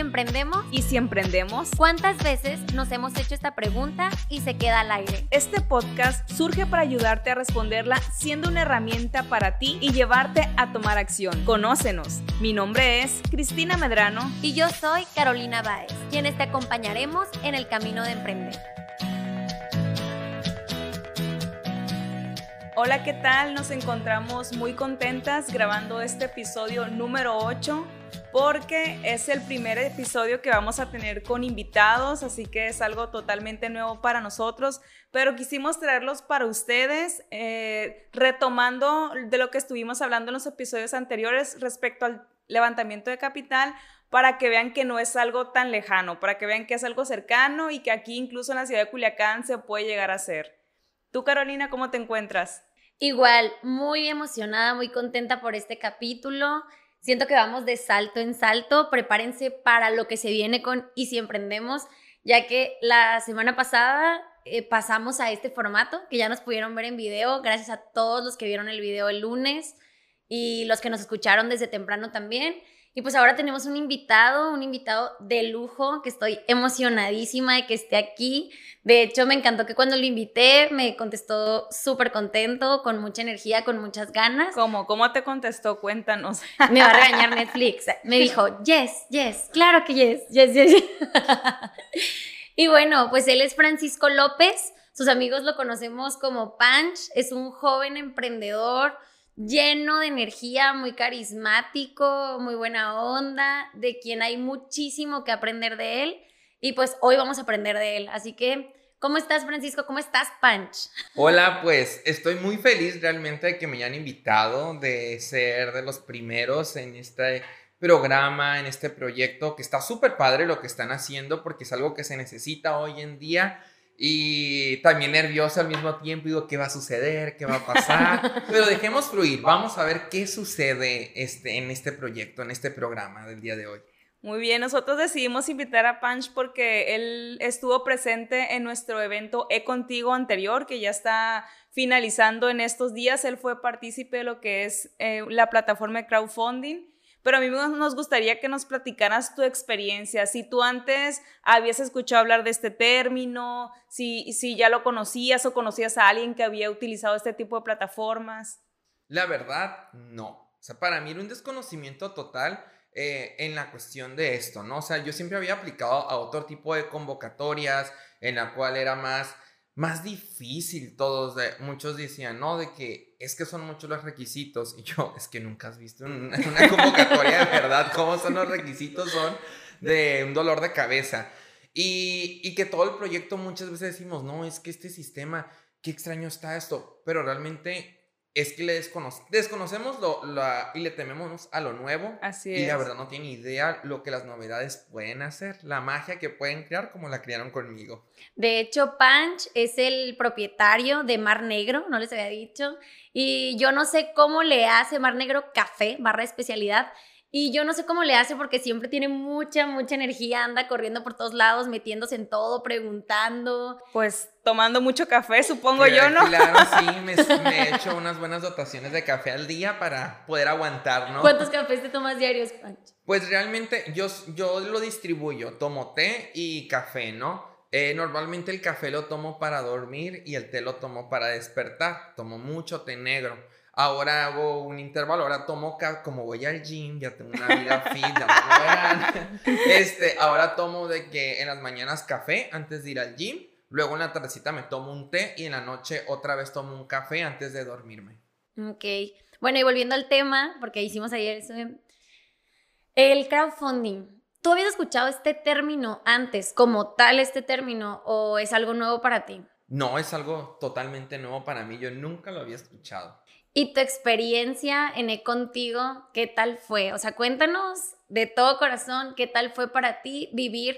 emprendemos? ¿Y si emprendemos? ¿Cuántas veces nos hemos hecho esta pregunta y se queda al aire? Este podcast surge para ayudarte a responderla siendo una herramienta para ti y llevarte a tomar acción. Conócenos. Mi nombre es Cristina Medrano. Y yo soy Carolina Báez, quienes te acompañaremos en el camino de emprender. Hola, ¿qué tal? Nos encontramos muy contentas grabando este episodio número 8 porque es el primer episodio que vamos a tener con invitados, así que es algo totalmente nuevo para nosotros, pero quisimos traerlos para ustedes, eh, retomando de lo que estuvimos hablando en los episodios anteriores respecto al levantamiento de capital, para que vean que no es algo tan lejano, para que vean que es algo cercano y que aquí incluso en la ciudad de Culiacán se puede llegar a hacer. Tú, Carolina, ¿cómo te encuentras? Igual, muy emocionada, muy contenta por este capítulo. Siento que vamos de salto en salto. Prepárense para lo que se viene con Y si emprendemos, ya que la semana pasada eh, pasamos a este formato que ya nos pudieron ver en video. Gracias a todos los que vieron el video el lunes y los que nos escucharon desde temprano también. Y pues ahora tenemos un invitado, un invitado de lujo, que estoy emocionadísima de que esté aquí. De hecho, me encantó que cuando lo invité me contestó súper contento, con mucha energía, con muchas ganas. ¿Cómo? ¿Cómo te contestó? Cuéntanos. Me va a regañar Netflix. Me dijo, yes, yes, claro que yes, yes, yes. y bueno, pues él es Francisco López. Sus amigos lo conocemos como Punch. Es un joven emprendedor lleno de energía, muy carismático, muy buena onda, de quien hay muchísimo que aprender de él. Y pues hoy vamos a aprender de él. Así que, ¿cómo estás, Francisco? ¿Cómo estás, Punch? Hola, pues estoy muy feliz realmente de que me hayan invitado, de ser de los primeros en este programa, en este proyecto, que está súper padre lo que están haciendo porque es algo que se necesita hoy en día y también nervioso al mismo tiempo. Digo, ¿qué va a suceder? ¿Qué va a pasar? Pero dejemos fluir. Vamos a ver qué sucede este, en este proyecto, en este programa del día de hoy. Muy bien, nosotros decidimos invitar a Punch porque él estuvo presente en nuestro evento E Contigo anterior, que ya está finalizando en estos días. Él fue partícipe de lo que es eh, la plataforma de crowdfunding pero a mí nos gustaría que nos platicaras tu experiencia, si tú antes habías escuchado hablar de este término, si, si ya lo conocías o conocías a alguien que había utilizado este tipo de plataformas. La verdad, no. O sea, para mí era un desconocimiento total eh, en la cuestión de esto, ¿no? O sea, yo siempre había aplicado a otro tipo de convocatorias en la cual era más más difícil todos, muchos decían, no, de que es que son muchos los requisitos, y yo, es que nunca has visto una, una convocatoria de verdad, cómo son los requisitos, son de un dolor de cabeza. Y, y que todo el proyecto muchas veces decimos, no, es que este sistema, qué extraño está esto, pero realmente es que le desconocemos lo, y le tememos a lo nuevo. Así y la verdad no tiene idea lo que las novedades pueden hacer, la magia que pueden crear como la crearon conmigo. De hecho, Punch es el propietario de Mar Negro, no les había dicho. Y yo no sé cómo le hace Mar Negro Café, barra especialidad. Y yo no sé cómo le hace porque siempre tiene mucha, mucha energía, anda corriendo por todos lados, metiéndose en todo, preguntando. Pues tomando mucho café, supongo yo, ¿no? Claro, sí, me, me, he hecho unas buenas dotaciones de café al día para poder aguantar, ¿no? ¿Cuántos cafés te tomas diarios, Pancho? Pues realmente yo, yo lo distribuyo, tomo té y café, ¿no? Eh, normalmente el café lo tomo para dormir y el té lo tomo para despertar. Tomo mucho té negro. Ahora hago un intervalo, ahora tomo, como voy al gym, ya tengo una vida fit, ya este, ahora tomo de que en las mañanas café antes de ir al gym, luego en la tardecita me tomo un té y en la noche otra vez tomo un café antes de dormirme. Ok, bueno y volviendo al tema, porque hicimos ayer eso, el crowdfunding, ¿tú habías escuchado este término antes, como tal este término, o es algo nuevo para ti? No, es algo totalmente nuevo para mí, yo nunca lo había escuchado. ¿Y tu experiencia en E Contigo, qué tal fue? O sea, cuéntanos de todo corazón, qué tal fue para ti vivir,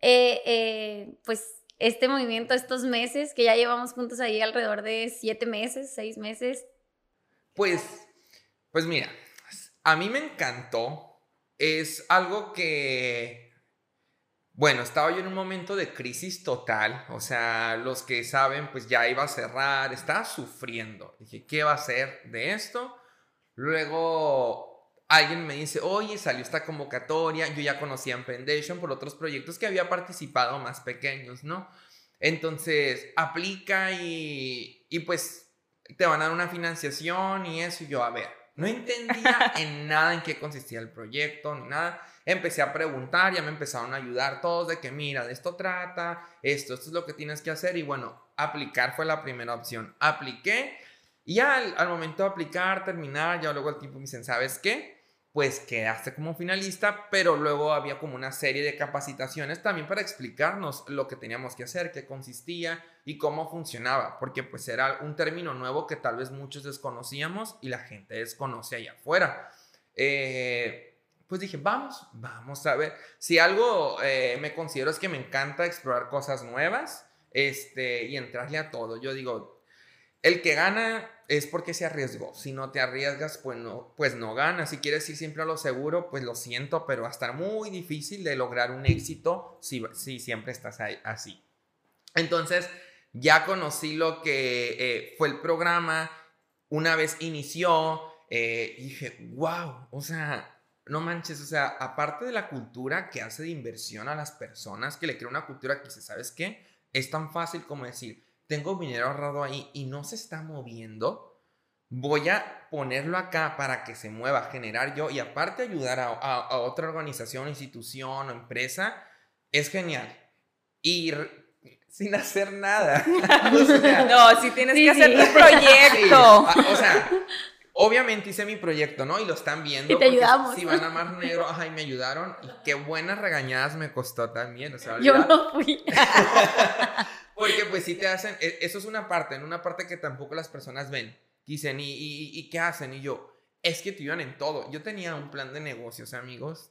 eh, eh, pues, este movimiento estos meses, que ya llevamos juntos ahí alrededor de siete meses, seis meses. Pues, pues mira, a mí me encantó. Es algo que bueno, estaba yo en un momento de crisis total, o sea, los que saben, pues ya iba a cerrar, estaba sufriendo. Dije, ¿qué va a hacer de esto? Luego alguien me dice, oye, salió esta convocatoria, yo ya conocía Emprendation por otros proyectos que había participado más pequeños, ¿no? Entonces, aplica y, y pues te van a dar una financiación y eso, y yo, a ver, no entendía en nada en qué consistía el proyecto, ni nada. Empecé a preguntar, ya me empezaron a ayudar todos de que, mira, de esto trata, esto, esto es lo que tienes que hacer. Y bueno, aplicar fue la primera opción. Apliqué y al, al momento de aplicar, terminar, ya luego el tiempo me dicen, ¿sabes qué? Pues quedaste como finalista, pero luego había como una serie de capacitaciones también para explicarnos lo que teníamos que hacer, qué consistía y cómo funcionaba, porque pues era un término nuevo que tal vez muchos desconocíamos y la gente desconoce allá afuera. Eh, pues dije, vamos, vamos a ver. Si algo eh, me considero es que me encanta explorar cosas nuevas este, y entrarle a todo. Yo digo, el que gana es porque se arriesgó. Si no te arriesgas, pues no, pues no ganas. Si quieres ir siempre a lo seguro, pues lo siento, pero va a estar muy difícil de lograr un éxito si, si siempre estás así. Entonces, ya conocí lo que eh, fue el programa. Una vez inició, eh, dije, wow, o sea, no manches, o sea, aparte de la cultura que hace de inversión a las personas, que le crea una cultura que dice, ¿sabes qué? Es tan fácil como decir, tengo dinero ahorrado ahí y no se está moviendo, voy a ponerlo acá para que se mueva, generar yo y aparte ayudar a, otra organización, institución o empresa, es genial. Y sin hacer nada. no, si tienes que hacer tu proyecto. Ah, o sea, obviamente hice mi proyecto, ¿no? Y lo están viendo. Y te ayudamos. Si van a Mar Negro, ay, me ayudaron. Y qué buenas regañadas me costó también. O sea, Yo no fui. Porque pues si te hacen, e, eso es una parte, en una parte que tampoco las personas ven. Dicen, ¿y, y, qué hacen? Y yo, es que te ayudan en todo. Yo tenía un plan de negocios, amigos.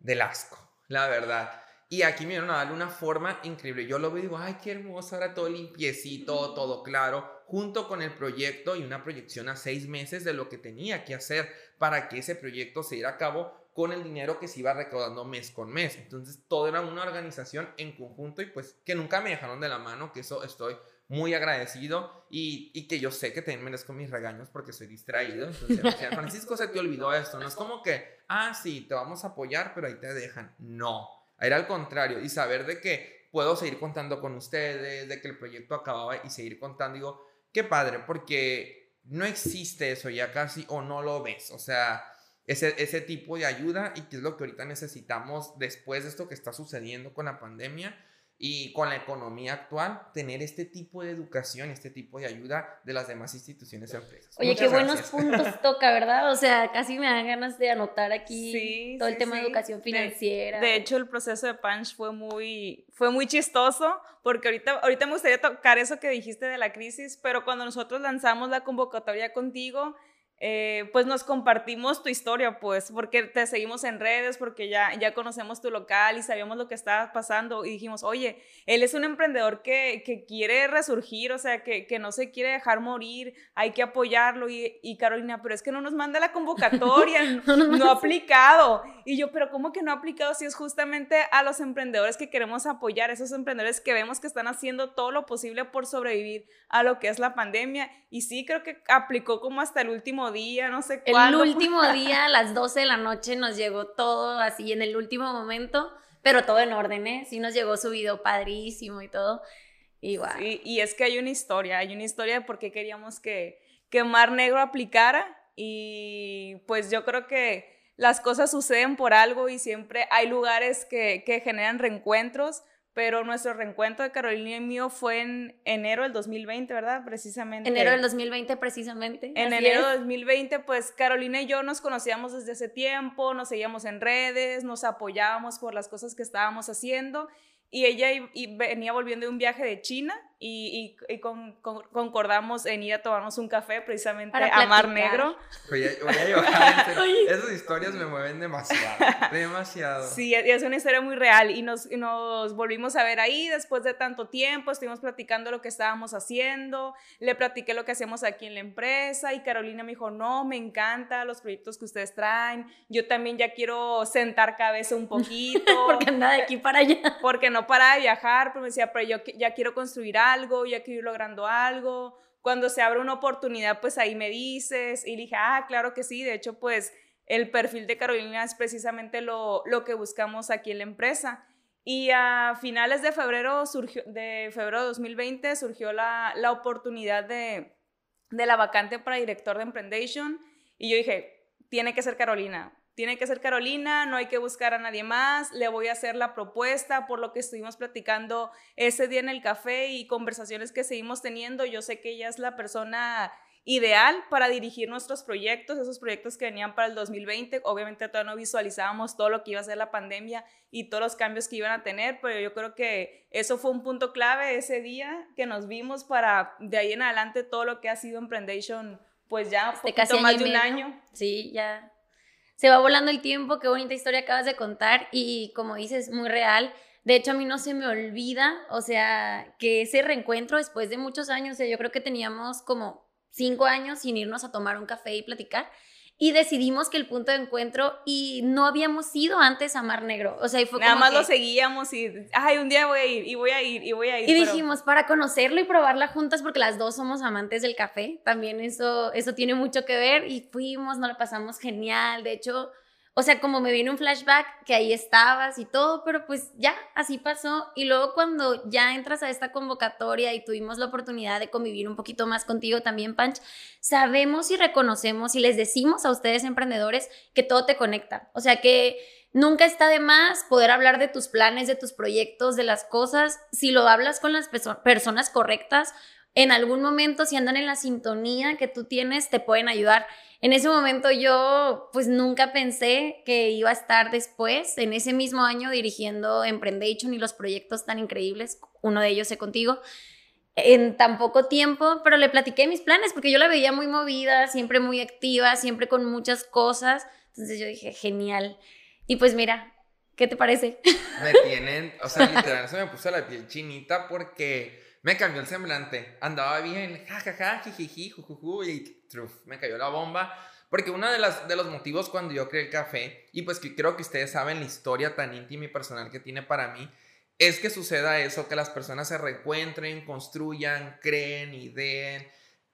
del asco, la verdad. Y aquí me dieron a darle una forma increíble. Yo lo veo y digo, ay, qué hermoso, ahora todo limpiecito, todo claro, junto con el proyecto y una proyección a seis meses de lo que tenía que hacer para que ese proyecto se diera a cabo con el dinero que se iba recaudando mes con mes. Entonces, todo era una organización en conjunto y pues que nunca me dejaron de la mano, que eso estoy muy agradecido y, que yo sé que también merezco mis regaños porque soy distraído. Entonces, Francisco, se te olvidó esto. No es como que, ah, sí, te vamos a apoyar, pero ahí te dejan. No, era al contrario. Y saber de que puedo seguir contando con ustedes, de que el proyecto acababa y seguir contando, digo, qué padre, porque no existe eso ya casi o no lo ves. O sea, ese, ese tipo de ayuda y que es lo que ahorita necesitamos después de esto que está sucediendo con la pandemia y con la economía actual, tener este tipo de educación, este tipo de ayuda de las demás instituciones y empresas. Oye, qué buenos puntos toca, ¿verdad? O sea, casi me dan ganas de anotar aquí todo el tema de educación financiera. De, hecho, el proceso de Punch fue muy, fue muy chistoso, porque ahorita, ahorita me gustaría tocar eso que dijiste de la crisis, pero cuando nosotros lanzamos la convocatoria contigo, eh, pues nos compartimos tu historia, pues, porque te seguimos en redes, porque ya, ya conocemos tu local y sabíamos lo que estaba pasando y dijimos, oye, él es un emprendedor que, que quiere resurgir, o sea, que, que, no se quiere dejar morir, hay que apoyarlo y, y Carolina, pero es que no nos manda la convocatoria, no, ha aplicado. Y yo, pero ¿cómo que no ha aplicado si es justamente a los emprendedores que queremos apoyar, esos emprendedores que vemos que están haciendo todo lo posible por sobrevivir a lo que es la pandemia? Y sí, creo que aplicó como hasta el último día, no sé cuándo. El último día, a las 12 de la noche, nos llegó todo así en el último momento, pero todo en orden, ¿eh? Sí nos llegó su video padrísimo y todo. Y, y es que hay una historia, hay una historia de por qué queríamos que, que Mar Negro aplicara y pues yo creo que las cosas suceden por algo y siempre hay lugares que, que generan reencuentros pero nuestro reencuentro de Carolina y mío fue en enero del 2020, ¿verdad? Precisamente. Enero del 2020, precisamente. En enero del 2020, pues Carolina y yo nos conocíamos desde ese tiempo, nos seguíamos en redes, nos apoyábamos por las cosas que estábamos haciendo y ella venía volviendo de un viaje de China y, y, concordamos en ir a tomarnos un café precisamente a Mar Negro. Voy a, voy Esas historias me mueven demasiado, demasiado. Sí, es una historia muy real y nos, nos volvimos a ver ahí después de tanto tiempo, estuvimos platicando lo que estábamos haciendo, le platiqué lo que hacemos aquí en la empresa y Carolina me dijo, no, me encanta los proyectos que ustedes traen, yo también ya quiero sentar cabeza un poquito. porque anda de aquí para allá. Porque no para de viajar, pero me decía, pero yo ya quiero construir algo algo, ya quiero ir logrando algo, cuando se abre una oportunidad, pues ahí me dices. Y dije, ah, claro que sí. De hecho, pues el perfil de Carolina es precisamente lo, lo que buscamos aquí en la empresa. Y a finales de febrero, de febrero de 2020 surgió la, la oportunidad de, de la vacante para director de Emprendation. Y yo dije, tiene que ser Carolina tiene que ser Carolina, no hay que buscar a nadie más, le voy a hacer la propuesta por lo que estuvimos platicando ese día en el café y conversaciones que seguimos teniendo. Yo sé que ella es la persona ideal para dirigir nuestros proyectos, esos proyectos que venían para el 2020. Obviamente todavía no visualizábamos todo lo que iba a ser la pandemia y todos los cambios que iban a tener, pero yo creo que eso fue un punto clave ese día que nos vimos para de ahí en adelante todo lo que ha sido Emprendation, pues ya este casi más de un año. Sí, ya se va volando el tiempo, qué bonita historia acabas de contar y como dices, muy real. De hecho, a mí no se me olvida, o sea, que ese reencuentro después de muchos años, o sea, yo creo que teníamos como cinco años sin irnos a tomar un café y platicar y decidimos que el punto de encuentro y no habíamos ido antes a Mar Negro. O sea, y fue Nada más lo seguíamos y, ay, un día voy a ir y voy a ir y voy a ir. Y dijimos, para conocerlo y probarla juntas, porque las dos somos amantes del café, también eso, eso tiene mucho que ver y fuimos, nos la pasamos genial. De hecho, o sea, como me viene un flashback que ahí estabas y todo, pero pues ya, así pasó. Y luego cuando ya entras a esta convocatoria y tuvimos la oportunidad de convivir un poquito más contigo también, Panch, sabemos y reconocemos y les decimos a ustedes emprendedores que todo te conecta. O sea, que nunca está de más poder hablar de tus planes, de tus proyectos, de las cosas. Si lo hablas con las personas correctas, en algún momento, si andan en la sintonía que tú tienes, te pueden ayudar. En ese momento yo pues nunca pensé que iba a estar después, en ese mismo año, dirigiendo Emprendation y los proyectos tan increíbles, uno de ellos sé contigo, en tan poco tiempo, pero le platiqué mis planes porque yo la veía muy movida, siempre muy activa, siempre con muchas cosas. Entonces yo dije, genial. Y pues mira, ¿qué te parece? Me tienen, o sea, literal, se me puso la piel chinita porque me cambió el semblante. Andaba bien, jajaja, jijiji, jujuju, y truf, me cayó la bomba. Porque uno de, las, de los motivos cuando yo creé el café, y pues que creo que ustedes saben la historia tan íntima y personal que tiene para mí, es que suceda eso, que las personas se reencuentren, construyan, creen, ideen,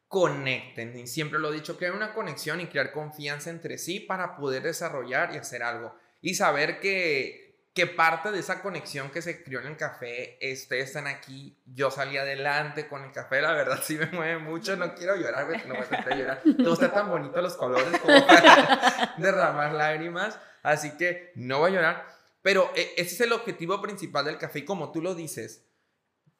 conecten. Y siempre lo he dicho, crear una conexión y crear confianza entre sí para poder desarrollar y hacer algo. Y saber que que parte de esa conexión que se crió en el café, ustedes están aquí, yo salí adelante con el café, la verdad sí me mueve mucho, no quiero llorar, no me a llorar, no está tan bonito los colores como para derramar lágrimas, así que no voy a llorar, pero e, ese es el objetivo principal del café y como tú lo dices,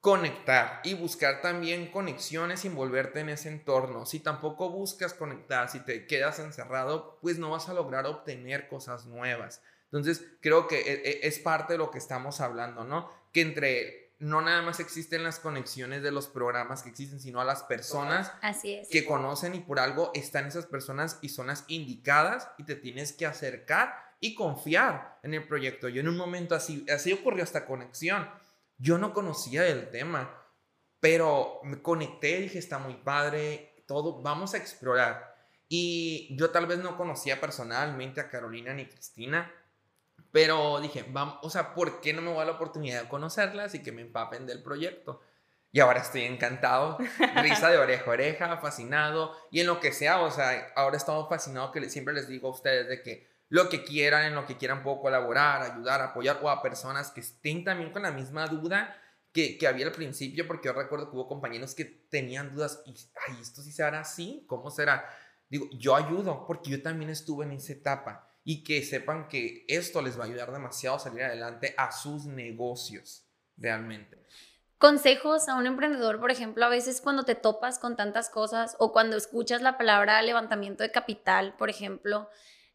conectar y buscar también conexiones y envolverte en ese entorno. Si tampoco buscas conectar, si te quedas encerrado, pues no vas a lograr obtener cosas nuevas. Entonces, creo que e, e, es parte de lo que estamos hablando, ¿no? Que entre, no nada más existen las conexiones de los programas que existen, sino a las personas que conocen y por algo están esas personas y son las indicadas y te tienes que acercar y confiar en el proyecto. Yo en un momento así, así ocurrió esta conexión. Yo no conocía el tema, pero me conecté, dije, está muy padre, todo, vamos a explorar. Y yo tal vez no conocía personalmente a Carolina ni Cristina, pero dije, vamos, o sea, ¿por qué no me voy a la oportunidad de conocerlas y que me empapen del proyecto? Y ahora estoy encantado, risa de oreja a oreja, fascinado, y en lo que sea, o sea, ahora estamos fascinados que siempre les digo a ustedes de que lo que quieran, en lo que quieran puedo colaborar, ayudar, apoyar, o a personas que estén también con la misma duda que, que había al principio, porque yo recuerdo que hubo compañeros que tenían dudas, y, ay, ¿esto sí se hará así? ¿Cómo será? Digo, yo ayudo, porque yo también estuve en esa etapa y que sepan que esto les va a ayudar demasiado a salir adelante a sus negocios, realmente. Consejos a un emprendedor, por ejemplo, a veces cuando te topas con tantas cosas o cuando escuchas la palabra levantamiento de capital, por ejemplo,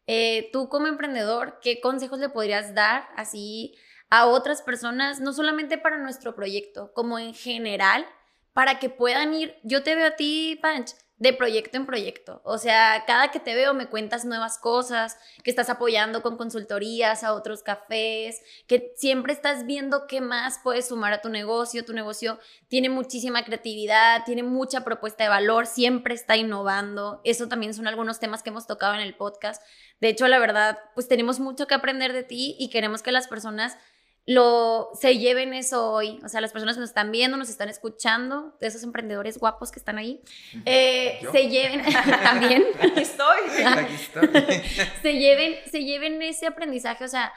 eh, tú como emprendedor, ¿qué consejos le podrías dar así a otras personas, no solamente para nuestro proyecto, como en general, para que puedan ir, yo te veo a ti, Panch, de proyecto en proyecto. O sea, cada que te veo me cuentas nuevas cosas, que estás apoyando con consultorías a otros cafés, que siempre estás viendo qué más puedes sumar a tu negocio. Tu negocio tiene muchísima creatividad, tiene mucha propuesta de valor, siempre está innovando. Eso también son algunos temas que hemos tocado en el podcast. De hecho, la verdad, pues tenemos mucho que aprender de ti y queremos que las personas lo, se lleven eso hoy. O sea, las personas que nos están viendo, nos están escuchando, de esos emprendedores guapos que están ahí, eh, se lleven también. Aquí estoy. Aquí estoy. se, lleven, se lleven ese aprendizaje. O sea,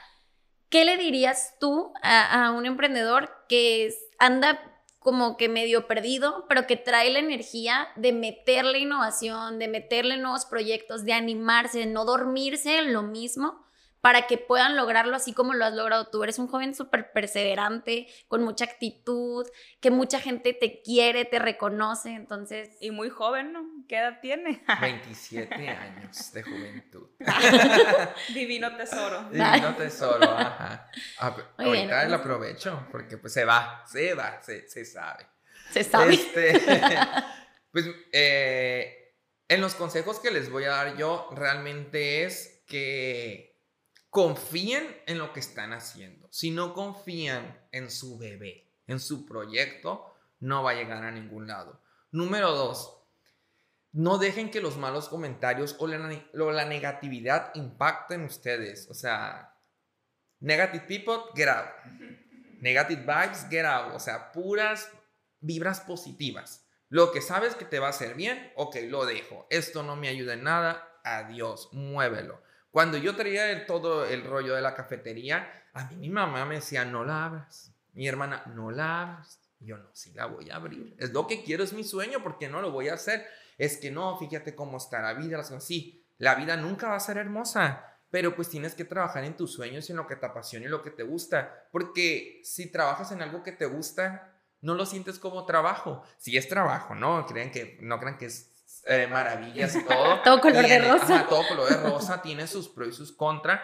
¿qué le dirías tú a, a un emprendedor que anda como que medio perdido, pero que trae la energía de meterle innovación, de meterle nuevos proyectos, de animarse, de no dormirse en lo mismo? Para que puedan lograrlo así como lo has logrado tú. Eres un joven súper perseverante, con mucha actitud, que mucha gente te quiere, te reconoce, entonces... Y muy joven, ¿no? ¿Qué edad tiene? 27 años de juventud. Divino tesoro. Divino tesoro, ajá. ahorita lo aprovecho porque pues se va, se va, se, se sabe. Se sabe. Este, pues eh, en los consejos que les voy a dar yo realmente es que confíen en lo que están haciendo. Si no confían en su bebé, en su proyecto, no va a llegar a ningún lado. Número dos, no dejen que los malos comentarios o la, negatividad impacten ustedes. O sea, negative people, get out. Negative vibes, get out. O sea, puras vibras positivas. Lo que sabes que te va a hacer bien, ok, lo dejo. Esto no me ayuda en nada, adiós, muévelo. Cuando yo traía todo el rollo de la cafetería, a mí mi mamá me decía, no la abras. Mi hermana, no la abras. Yo no, sí la voy a abrir. Es lo que quiero, es mi sueño, porque no lo voy a hacer. Es que no, fíjate cómo está la vida. Sí, la vida nunca va a ser hermosa, pero pues tienes que trabajar en tus sueños en lo que te apasiona y lo que te gusta. Porque si trabajas en algo que te gusta, no lo sientes como trabajo. Si es trabajo, ¿no? Creen que, no crean que es eh, maravillas y todo. todo color de rosa. todo color de rosa, tiene sus pros y sus contras,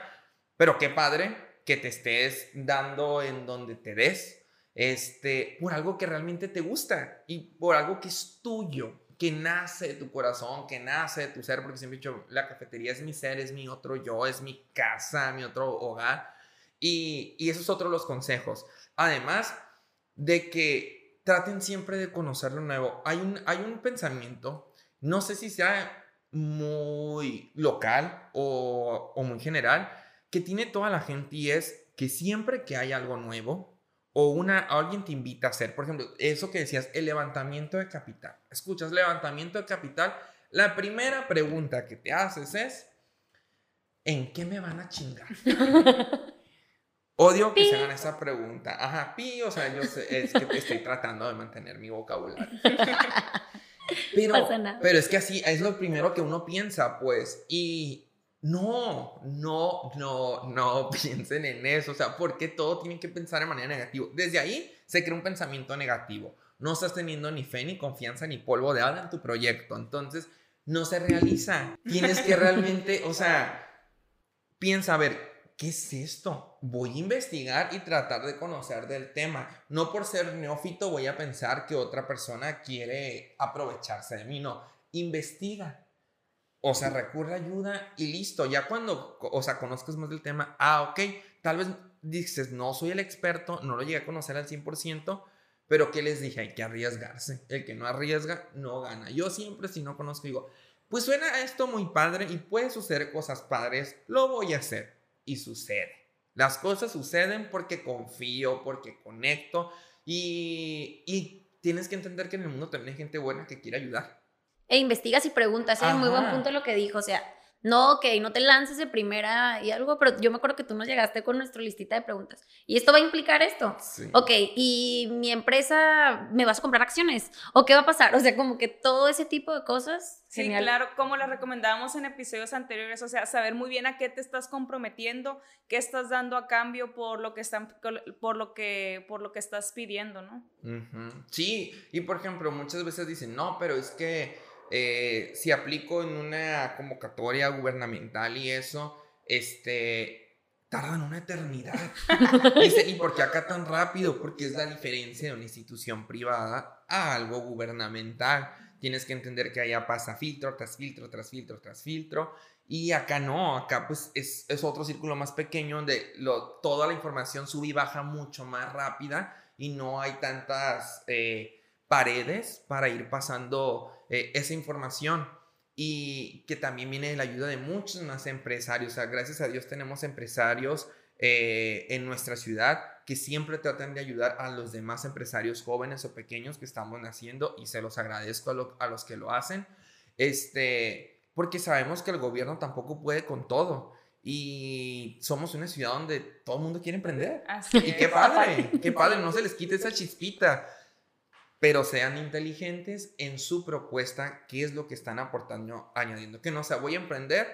pero qué padre que te estés dando en donde te des, este, por algo que realmente te gusta y por algo que es tuyo, que nace de tu corazón, que nace de tu ser, porque siempre he dicho, la cafetería es mi ser, es mi otro yo, es mi casa, mi otro hogar. Y, y eso es otro de los consejos. Además de que traten siempre de conocer lo nuevo. Hay un, hay un pensamiento no sé si sea muy local o, muy general, que tiene toda la gente y es que siempre que hay algo nuevo o una, alguien te invita a hacer, por ejemplo, eso que decías, el levantamiento de capital. Escuchas, levantamiento de capital, la primera pregunta que te haces es, ¿en qué me van a chingar? Odio que se hagan esa pregunta. Ajá, pi, o sea, yo sé, es que estoy tratando de mantener mi vocabulario. Pero, pero es que así es lo primero que uno piensa, pues. Y no, no, no, no piensen en eso. O sea, porque todo tiene que pensar de manera negativa. Desde ahí se crea un pensamiento negativo. No estás teniendo ni fe, ni confianza, ni polvo de hada en tu proyecto. Entonces, no se realiza. Tienes que realmente, o sea, piensa, a ver, ¿qué es esto? Voy a investigar y tratar de conocer del tema. No por ser neófito voy a pensar que otra persona quiere aprovecharse de mí, no. Investiga. O sea, recurre a ayuda y listo. Ya cuando, o sea, conozcas más del tema, ah, ok, tal vez dices, no soy el experto, no lo llegué a conocer al 100%, pero ¿qué les dije? Hay que arriesgarse. El que no arriesga, no gana. Yo siempre, si no conozco, digo, pues suena esto muy padre y puede suceder cosas padres, lo voy a hacer y sucede. Las cosas suceden porque confío, porque conecto y, y tienes que entender que en el mundo también hay gente buena que quiere ayudar. E investigas y preguntas, es ¿eh? muy buen punto lo que dijo, o sea, no, ok, no te lances de primera y algo, pero yo me acuerdo que tú nos llegaste con nuestra listita de preguntas. ¿Y esto va a implicar esto? Sí. Ok, ¿y mi empresa me vas a comprar acciones? ¿O qué va a pasar? O sea, como que todo ese tipo de cosas. Sí, claro, como las recomendábamos en episodios anteriores, o sea, saber muy bien a qué te estás comprometiendo, qué estás dando a cambio por lo que están, por lo que, por lo que estás pidiendo, ¿no? Sí, y por ejemplo, muchas veces dicen, no, pero es que eh, si aplico en una convocatoria gubernamental y eso, este, tardan una eternidad. ¿y por qué acá tan rápido? Porque es la diferencia de una institución privada a algo gubernamental. Tienes que entender que allá pasa filtro tras filtro, tras filtro, tras filtro. Y acá no, acá pues es, otro círculo más pequeño donde lo, toda la información sube y baja mucho más rápida y no hay tantas eh, paredes para ir pasando eh, esa información y que también viene de la ayuda de muchos más empresarios. O sea, gracias a Dios tenemos empresarios eh, en nuestra ciudad que siempre tratan de ayudar a los demás empresarios jóvenes o pequeños que estamos naciendo y se los agradezco a, a los que lo hacen. Este, porque sabemos que el gobierno tampoco puede con todo y somos una ciudad donde todo el mundo quiere emprender. y qué padre, qué padre, no se les quite esa chispita, pero sean inteligentes en su propuesta, qué es lo que están aportando, añadiendo, que no sea, voy a emprender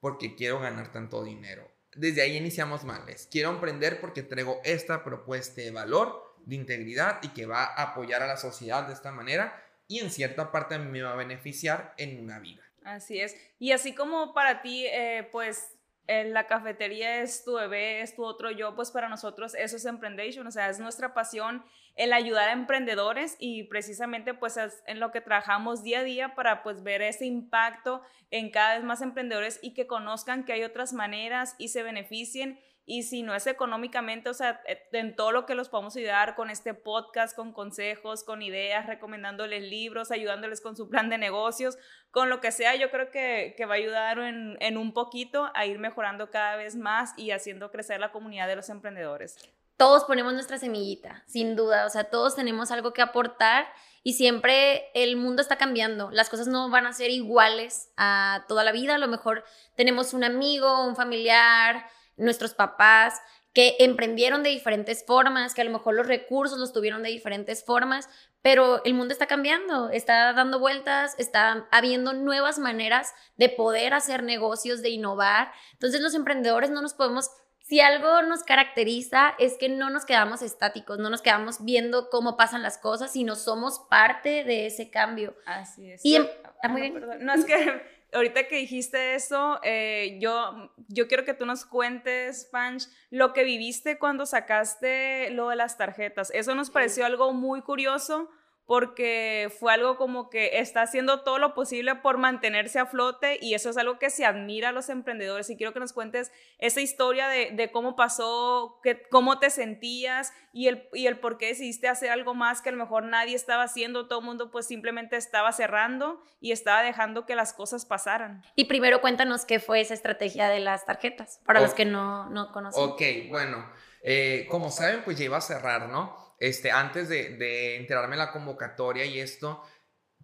porque quiero ganar tanto dinero. Desde ahí iniciamos males. Quiero emprender porque traigo esta propuesta de valor, de integridad y que va a apoyar a la sociedad de esta manera y en cierta parte me va a beneficiar en una vida. Así es. Y así como para ti, eh, pues la cafetería es tu bebé, es tu otro yo, pues para nosotros eso es Emprendation, o sea, es nuestra pasión el ayudar a emprendedores y precisamente pues es en lo que trabajamos día a día para pues ver ese impacto en cada vez más emprendedores y que conozcan que hay otras maneras y se beneficien y si no es económicamente, o sea, eh, en todo lo que los podemos ayudar con este podcast, con consejos, con ideas, recomendándoles libros, ayudándoles con su plan de negocios, con lo que sea, yo creo que, que va a ayudar en, en un poquito a ir mejorando cada vez más y haciendo crecer la comunidad de los emprendedores. Todos ponemos nuestra semillita, sin duda, o sea, todos tenemos algo que aportar y siempre el mundo está cambiando, las cosas no van a ser iguales a toda la vida, a lo mejor tenemos un amigo, un familiar, nuestros papás, que emprendieron de diferentes formas, que a lo mejor los recursos los tuvieron de diferentes formas, pero el mundo está cambiando, está dando vueltas, está habiendo nuevas maneras de poder hacer negocios, de innovar. Entonces los emprendedores no nos podemos, si algo nos caracteriza es que no nos quedamos estáticos, no nos quedamos viendo cómo pasan las cosas, sino somos parte de ese cambio. Así es. Y em, ah, muy bien. No, es que ahorita que dijiste eso, eh, yo, yo quiero que tú nos cuentes, Panch, lo que viviste cuando sacaste lo de las tarjetas. Eso nos pareció algo muy curioso porque fue algo como que está haciendo todo lo posible por mantenerse a flote y eso es algo que se admira a los emprendedores. Y quiero que nos cuentes esa historia de, cómo pasó, que, cómo te sentías y el, y el por qué decidiste hacer algo más que a lo mejor nadie estaba haciendo, todo el mundo pues simplemente estaba cerrando y estaba dejando que las cosas pasaran. Y primero cuéntanos qué fue esa estrategia de las tarjetas, para los que no, no conocen. Ok, bueno, eh, como saben pues ya iba a cerrar, ¿no? Este, antes de, enterarme la convocatoria y esto,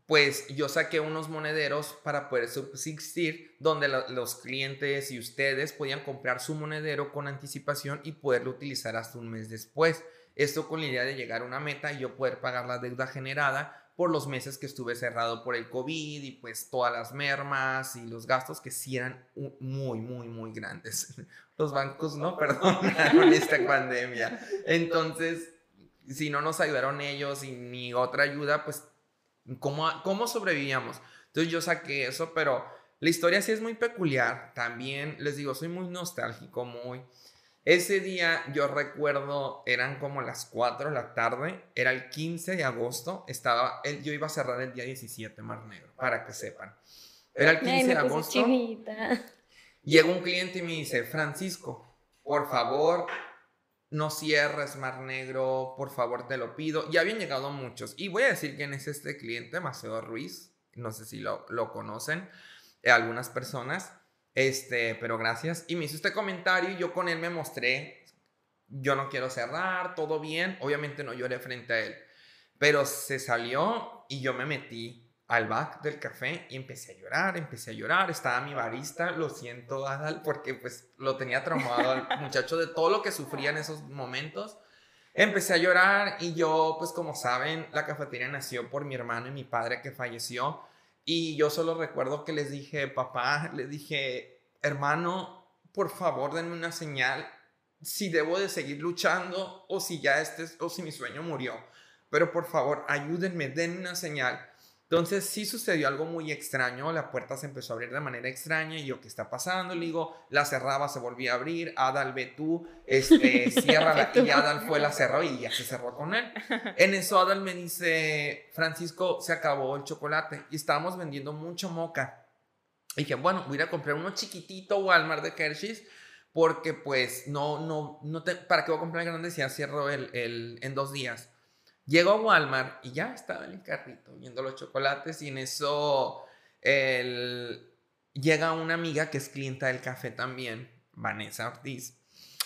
pues yo saqué unos monederos para poder subsistir, donde los clientes y ustedes podían comprar su monedero con anticipación y poderlo utilizar hasta un mes después. Esto con la idea de llegar a una meta y yo poder pagar la deuda generada por los meses que estuve cerrado por el COVID y pues todas las mermas y los gastos que sí eran muy, muy, muy grandes. Los bancos no perdonaron esta pandemia. Entonces, si no nos ayudaron ellos y ni otra ayuda, pues, ¿cómo, cómo sobrevivíamos? Entonces yo saqué eso, pero la historia sí es muy peculiar. También les digo, soy muy nostálgico, muy... Ese día yo recuerdo, eran como las 4 de la tarde, era el 15 de agosto, estaba, yo iba a cerrar el día 17, Mar Negro, para que sepan. Era el 15 de agosto. Llega un cliente y me dice, Francisco, por favor, no cierres Mar Negro, por favor te lo pido. Ya habían llegado muchos. Y voy a decir quién es este cliente, Maceo Ruiz. No sé si lo, lo conocen eh, algunas personas. Este, pero gracias. Y me hizo este comentario y yo con él me mostré. Yo no quiero cerrar, todo bien. Obviamente no lloré frente a él. Pero se salió y yo me metí al back del café y empecé a llorar, empecé a llorar, estaba mi barista, lo siento Adal, porque pues lo tenía traumado al muchacho de todo lo que sufría en esos momentos. Empecé a llorar y yo, pues como saben, la cafetería nació por mi hermano y mi padre que falleció y yo solo recuerdo que les dije, papá, les dije, hermano, por favor denme una señal si debo de seguir luchando o si ya este, o si mi sueño murió. Pero por favor, ayúdenme, denme una señal. Entonces sí sucedió algo muy extraño, la puerta se empezó a abrir de manera extraña y yo, ¿qué está pasando? Le digo, la cerraba, se volvía a abrir, Adal, ve tú, este, cierra y Adal fue, la cerró y ya se cerró con él. En eso Adal me dice, Francisco, se acabó el chocolate y estábamos vendiendo mucho moca. Y dije, bueno, voy a ir a comprar uno chiquitito Walmart de Hershey's porque pues no, no, no te, ¿para qué voy a comprar el grande si ya cierro el, el, en dos días? Llego a Walmart y ya estaba en el carrito viendo los chocolates y en eso llega una amiga que es clienta del café también, Vanessa Ortiz.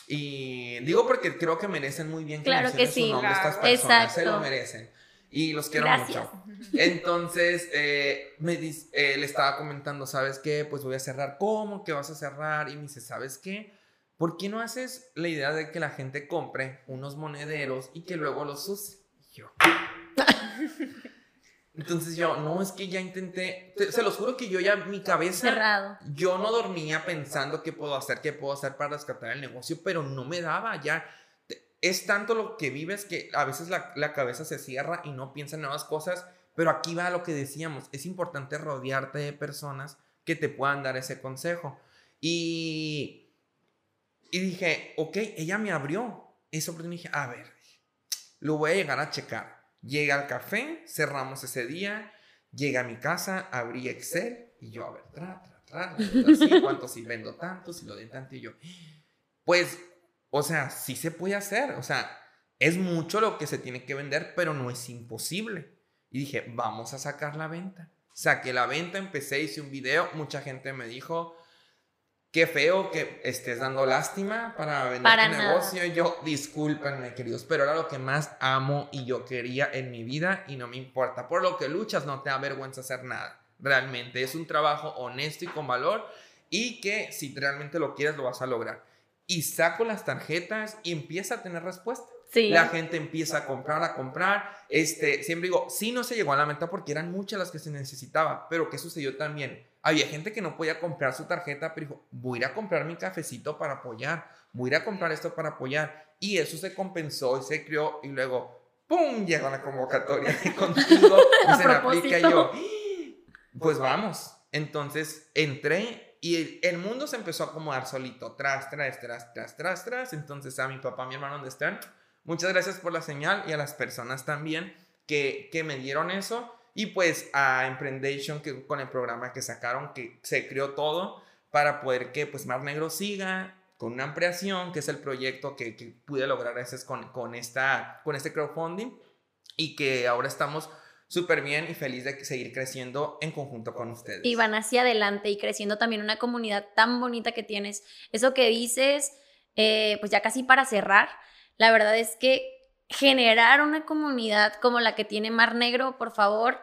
Y digo porque creo que merecen muy bien que claro que sí. su nombre estas personas, se lo merecen. Y los quiero mucho. Entonces, eh, me eh, le estaba comentando, ¿sabes qué? Pues voy a cerrar. ¿Cómo que vas a cerrar? Y me dice, ¿sabes qué? ¿Por qué no haces la idea de que la gente compre unos monederos y que luego los use? Yo. Entonces yo, no, es que ya intenté, se los juro que yo ya, mi cabeza, Cerrado. yo no dormía pensando qué puedo hacer, qué puedo hacer para rescatar el negocio, pero no me daba, ya, es tanto lo que vives que a veces la, la cabeza se cierra y no piensa en nuevas cosas, pero aquí va lo que decíamos, es importante rodearte de personas que te puedan dar ese consejo. Y, y dije, ok, ella me abrió eso, pero dije, a ver, lo voy a llegar a checar Llega al café, cerramos ese día, llega a mi casa, abrí Excel y yo, a ver, tra, tra, tra, así, cuánto si vendo tanto, si lo den tanto y yo, pues, o sea, sí se puede hacer, o sea, es mucho lo que se tiene que vender, pero no es imposible. Y dije, vamos a sacar la venta. Saqué la venta, empecé, hice un video, mucha gente me dijo, qué feo que estés dando lástima para vender tu negocio. Yo, discúlpenme, queridos, pero era lo que más amo y yo quería en mi vida y no me importa. Por lo que luchas, no te da vergüenza hacer nada. Realmente es un trabajo honesto y con valor y que si realmente lo quieres, lo vas a lograr. Y saco las tarjetas y empieza a tener respuesta. La gente empieza a comprar, a comprar. Este, siempre digo, sí no se llegó a la meta porque eran muchas las que se necesitaba, pero ¿qué sucedió también? Había gente que no podía comprar su tarjeta, pero dijo, voy a ir a comprar mi cafecito para apoyar, voy a ir a comprar esto para apoyar. Y eso se compensó y se creó y luego, ¡pum! Llega la convocatoria y contigo y se me aplica yo, pues vamos. Entonces entré y el, mundo se empezó a acomodar solito, tras, tras, tras, tras, tras, tras. Entonces a mi papá, mi hermano, ¿dónde están? Muchas gracias por la señal y a las personas también que, que me dieron eso. Y pues a Emprendation, que con el programa que sacaron, que se creó todo para poder que pues Mar Negro siga con una ampliación, que es el proyecto que, que pude lograr gracias con, con, esta, con este crowdfunding y que ahora estamos súper bien y feliz de seguir creciendo en conjunto con ustedes. Y van hacia adelante y creciendo también una comunidad tan bonita que tienes. Eso que dices, eh, pues ya casi para cerrar, la verdad es que generar una comunidad como la que tiene Mar Negro, por favor,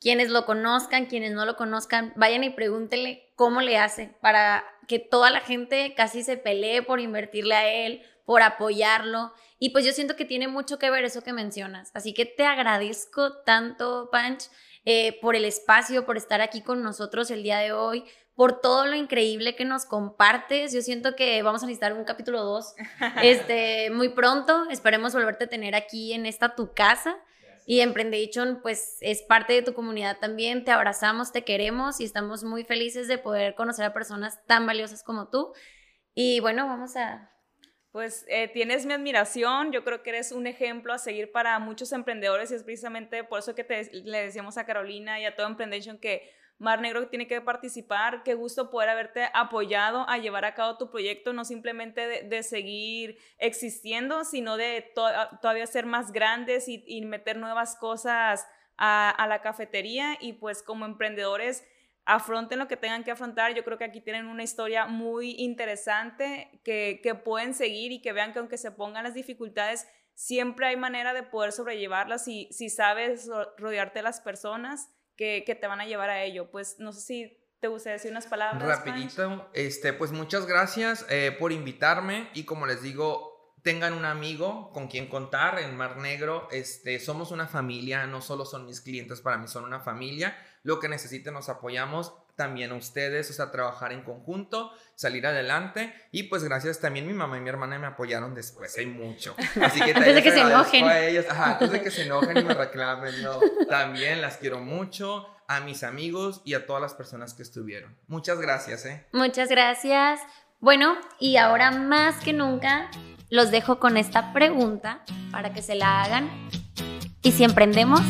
quienes lo conozcan, quienes no lo conozcan, vayan y pregúntenle cómo le hace para que toda la gente casi se pelee por invertirle a él, por apoyarlo. Y pues yo siento que tiene mucho que ver eso que mencionas. Así que te agradezco tanto, Panch, eh, por el espacio, por estar aquí con nosotros el día de hoy, por todo lo increíble que nos compartes. Yo siento que vamos a necesitar un capítulo 2 este, muy pronto. Esperemos volverte a tener aquí en esta tu casa. Y Emprendation, pues es parte de tu comunidad también. Te abrazamos, te queremos y estamos muy felices de poder conocer a personas tan valiosas como tú. Y bueno, vamos a... Pues eh, tienes mi admiración, yo creo que eres un ejemplo a seguir para muchos emprendedores y es precisamente por eso que te, le decíamos a Carolina y a todo Emprendation que Mar Negro tiene que participar. Qué gusto poder haberte apoyado a llevar a cabo tu proyecto, no simplemente de, seguir existiendo, sino de todavía ser más grandes y, meter nuevas cosas a, la cafetería. Y pues como emprendedores, afronten lo que tengan que afrontar. Yo creo que aquí tienen una historia muy interesante que, pueden seguir y que vean que aunque se pongan las dificultades, siempre hay manera de poder sobrellevarlas si, si sabes rodearte de las personas que, te van a llevar a ello. Pues no sé si te gustaría decir unas palabras. Rapidito, este, pues muchas gracias eh, por invitarme y como les digo, tengan un amigo con quien contar en Mar Negro. Este, somos una familia, no solo son mis clientes, para mí son una familia. Lo que necesiten nos apoyamos también a ustedes, o sea, trabajar en conjunto, salir adelante. Y pues gracias también mi mamá y mi hermana me apoyaron después, hay mucho. Así que antes de que se enojen. A ajá, antes de que se enojen y me reclamen, no. También las quiero mucho, a mis amigos y a todas las personas que estuvieron. Muchas gracias, ¿eh? Muchas gracias. Bueno, y ahora más que nunca los dejo con esta pregunta para que se la hagan. ¿Y si emprendemos?